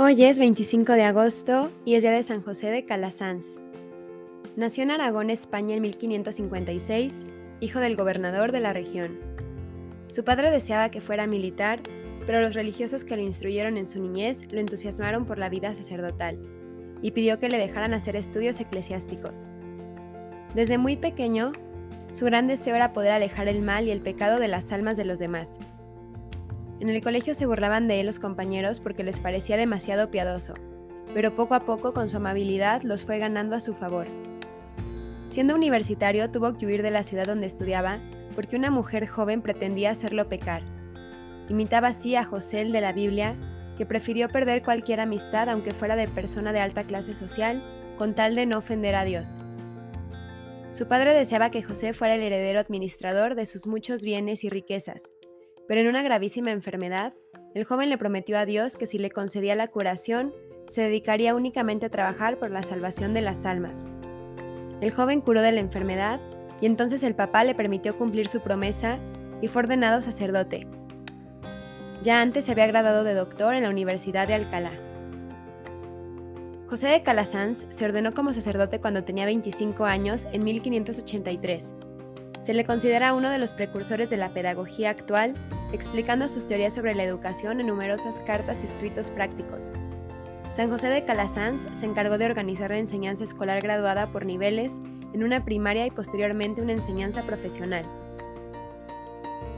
Hoy es 25 de agosto y es día de San José de Calasanz. Nació en Aragón, España en 1556, hijo del gobernador de la región. Su padre deseaba que fuera militar, pero los religiosos que lo instruyeron en su niñez lo entusiasmaron por la vida sacerdotal y pidió que le dejaran hacer estudios eclesiásticos. Desde muy pequeño, su gran deseo era poder alejar el mal y el pecado de las almas de los demás en el colegio se burlaban de él los compañeros porque les parecía demasiado piadoso, pero poco a poco con su amabilidad los fue ganando a su favor. Siendo universitario tuvo que huir de la ciudad donde estudiaba porque una mujer joven pretendía hacerlo pecar. Imitaba así a José el de la Biblia, que prefirió perder cualquier amistad aunque fuera de persona de alta clase social, con tal de no ofender a Dios. Su padre deseaba que José fuera el heredero administrador de sus muchos bienes y riquezas, pero en una gravísima enfermedad, el joven le prometió a Dios que si le concedía la curación, se dedicaría únicamente a trabajar por la salvación de las almas. El joven curó de la enfermedad y entonces el papá le permitió cumplir su promesa y fue ordenado sacerdote. Ya antes se había graduado de doctor en la Universidad de Alcalá. José de Calasanz se ordenó como sacerdote cuando tenía 25 años en 1583. Se le considera uno de los precursores de la pedagogía actual explicando sus teorías sobre la educación en numerosas cartas y escritos prácticos. San José de Calasanz se encargó de organizar la enseñanza escolar graduada por niveles en una primaria y posteriormente una enseñanza profesional.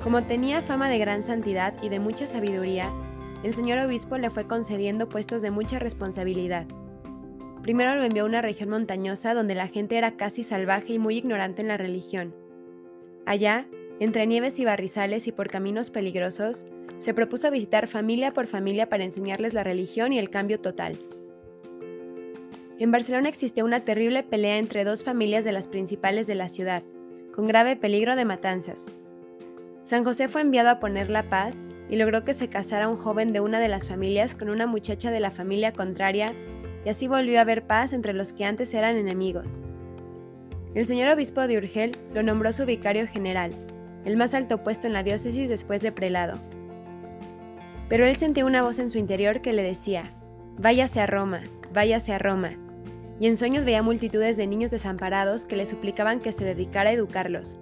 Como tenía fama de gran santidad y de mucha sabiduría, el señor obispo le fue concediendo puestos de mucha responsabilidad. Primero lo envió a una región montañosa donde la gente era casi salvaje y muy ignorante en la religión. Allá entre nieves y barrizales y por caminos peligrosos, se propuso visitar familia por familia para enseñarles la religión y el cambio total. En Barcelona existió una terrible pelea entre dos familias de las principales de la ciudad, con grave peligro de matanzas. San José fue enviado a poner la paz y logró que se casara un joven de una de las familias con una muchacha de la familia contraria, y así volvió a haber paz entre los que antes eran enemigos. El señor obispo de Urgel lo nombró su vicario general, el más alto puesto en la diócesis después de prelado. Pero él sentía una voz en su interior que le decía, váyase a Roma, váyase a Roma, y en sueños veía multitudes de niños desamparados que le suplicaban que se dedicara a educarlos.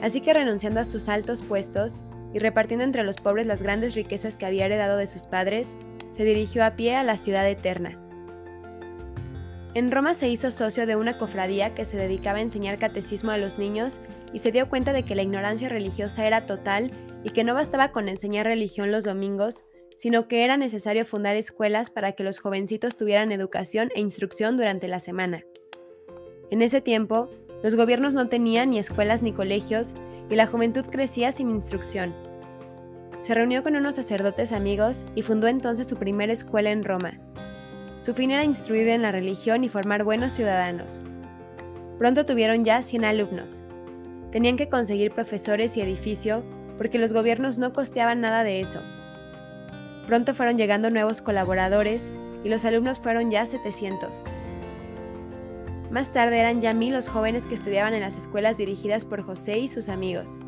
Así que renunciando a sus altos puestos y repartiendo entre los pobres las grandes riquezas que había heredado de sus padres, se dirigió a pie a la ciudad eterna. En Roma se hizo socio de una cofradía que se dedicaba a enseñar catecismo a los niños y se dio cuenta de que la ignorancia religiosa era total y que no bastaba con enseñar religión los domingos, sino que era necesario fundar escuelas para que los jovencitos tuvieran educación e instrucción durante la semana. En ese tiempo, los gobiernos no tenían ni escuelas ni colegios y la juventud crecía sin instrucción. Se reunió con unos sacerdotes amigos y fundó entonces su primera escuela en Roma. Su fin era instruir en la religión y formar buenos ciudadanos. Pronto tuvieron ya 100 alumnos. Tenían que conseguir profesores y edificio porque los gobiernos no costeaban nada de eso. Pronto fueron llegando nuevos colaboradores y los alumnos fueron ya 700. Más tarde eran ya mil los jóvenes que estudiaban en las escuelas dirigidas por José y sus amigos.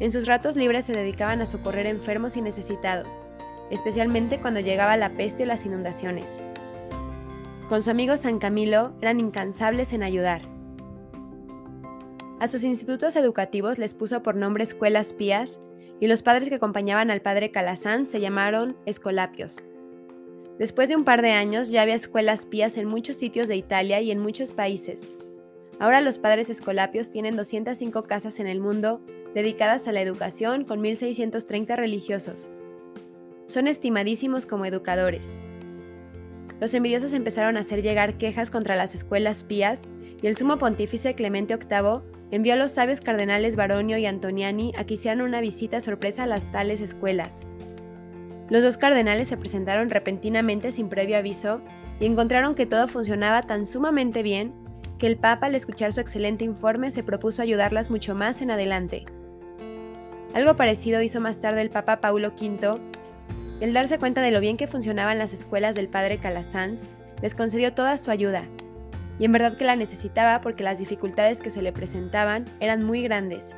En sus ratos libres se dedicaban a socorrer enfermos y necesitados, especialmente cuando llegaba la peste o las inundaciones. Con su amigo San Camilo eran incansables en ayudar. A sus institutos educativos les puso por nombre escuelas pías y los padres que acompañaban al padre Calazán se llamaron escolapios. Después de un par de años ya había escuelas pías en muchos sitios de Italia y en muchos países. Ahora los padres escolapios tienen 205 casas en el mundo dedicadas a la educación con 1.630 religiosos son estimadísimos como educadores. Los envidiosos empezaron a hacer llegar quejas contra las escuelas pías y el sumo pontífice Clemente VIII envió a los sabios cardenales Baronio y Antoniani a que hicieran una visita sorpresa a las tales escuelas. Los dos cardenales se presentaron repentinamente sin previo aviso y encontraron que todo funcionaba tan sumamente bien que el Papa al escuchar su excelente informe se propuso ayudarlas mucho más en adelante. Algo parecido hizo más tarde el Papa Paulo V el darse cuenta de lo bien que funcionaban las escuelas del padre Calasanz, les concedió toda su ayuda. Y en verdad que la necesitaba porque las dificultades que se le presentaban eran muy grandes.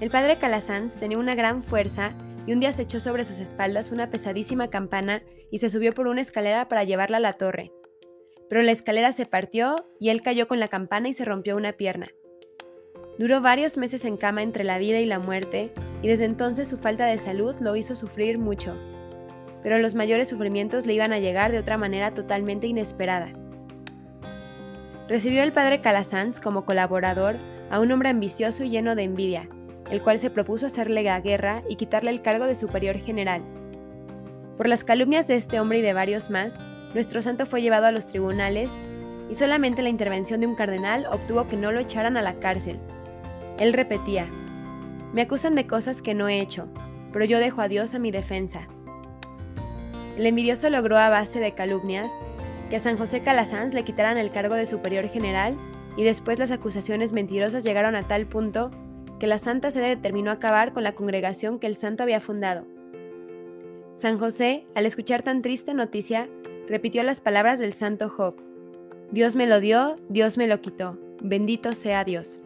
El padre Calasanz tenía una gran fuerza y un día se echó sobre sus espaldas una pesadísima campana y se subió por una escalera para llevarla a la torre. Pero la escalera se partió y él cayó con la campana y se rompió una pierna. Duró varios meses en cama entre la vida y la muerte, y desde entonces su falta de salud lo hizo sufrir mucho. Pero los mayores sufrimientos le iban a llegar de otra manera totalmente inesperada. Recibió el padre Calasanz como colaborador a un hombre ambicioso y lleno de envidia, el cual se propuso hacerle la guerra y quitarle el cargo de superior general. Por las calumnias de este hombre y de varios más, nuestro santo fue llevado a los tribunales y solamente la intervención de un cardenal obtuvo que no lo echaran a la cárcel. Él repetía, me acusan de cosas que no he hecho, pero yo dejo a Dios a mi defensa. El envidioso logró a base de calumnias que a San José Calasanz le quitaran el cargo de superior general y después las acusaciones mentirosas llegaron a tal punto que la Santa Sede determinó acabar con la congregación que el santo había fundado. San José, al escuchar tan triste noticia, repitió las palabras del santo Job. Dios me lo dio, Dios me lo quitó, bendito sea Dios.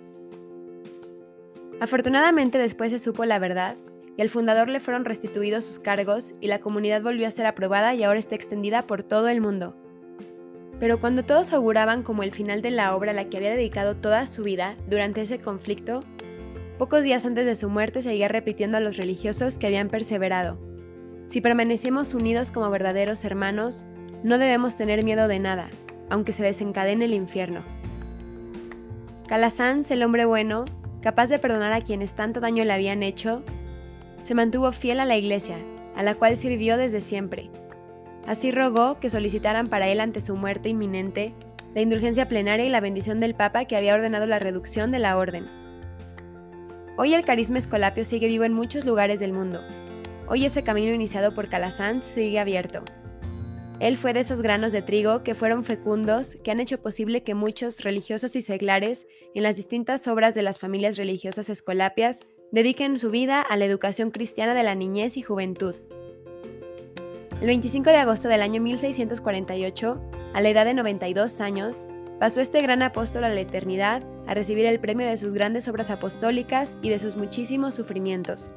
Afortunadamente después se supo la verdad y al fundador le fueron restituidos sus cargos y la comunidad volvió a ser aprobada y ahora está extendida por todo el mundo. Pero cuando todos auguraban como el final de la obra a la que había dedicado toda su vida durante ese conflicto, Pocos días antes de su muerte seguía repitiendo a los religiosos que habían perseverado. Si permanecemos unidos como verdaderos hermanos, no debemos tener miedo de nada, aunque se desencadene el infierno. Calasanz, el hombre bueno, capaz de perdonar a quienes tanto daño le habían hecho, se mantuvo fiel a la iglesia, a la cual sirvió desde siempre. Así rogó que solicitaran para él ante su muerte inminente la indulgencia plenaria y la bendición del Papa que había ordenado la reducción de la orden. Hoy el carisma escolapio sigue vivo en muchos lugares del mundo. Hoy ese camino iniciado por Calasanz sigue abierto. Él fue de esos granos de trigo que fueron fecundos, que han hecho posible que muchos religiosos y seglares, en las distintas obras de las familias religiosas escolapias, dediquen su vida a la educación cristiana de la niñez y juventud. El 25 de agosto del año 1648, a la edad de 92 años, pasó este gran apóstol a la eternidad a recibir el premio de sus grandes obras apostólicas y de sus muchísimos sufrimientos.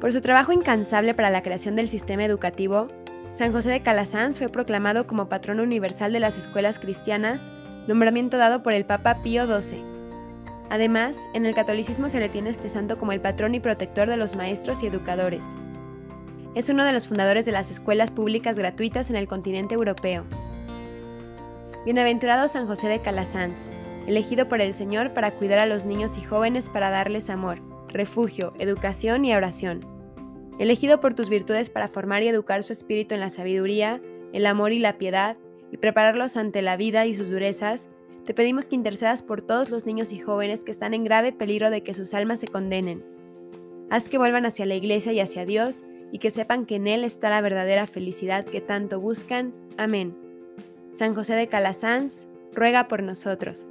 Por su trabajo incansable para la creación del sistema educativo, San José de Calasanz fue proclamado como patrono universal de las escuelas cristianas, nombramiento dado por el Papa Pío XII. Además, en el catolicismo se le tiene este santo como el patrón y protector de los maestros y educadores. Es uno de los fundadores de las escuelas públicas gratuitas en el continente europeo. Bienaventurado San José de Calasanz, elegido por el Señor para cuidar a los niños y jóvenes para darles amor, refugio, educación y oración. Elegido por tus virtudes para formar y educar su espíritu en la sabiduría, el amor y la piedad, y prepararlos ante la vida y sus durezas, te pedimos que intercedas por todos los niños y jóvenes que están en grave peligro de que sus almas se condenen. Haz que vuelvan hacia la Iglesia y hacia Dios, y que sepan que en Él está la verdadera felicidad que tanto buscan. Amén. San José de Calasanz, ruega por nosotros.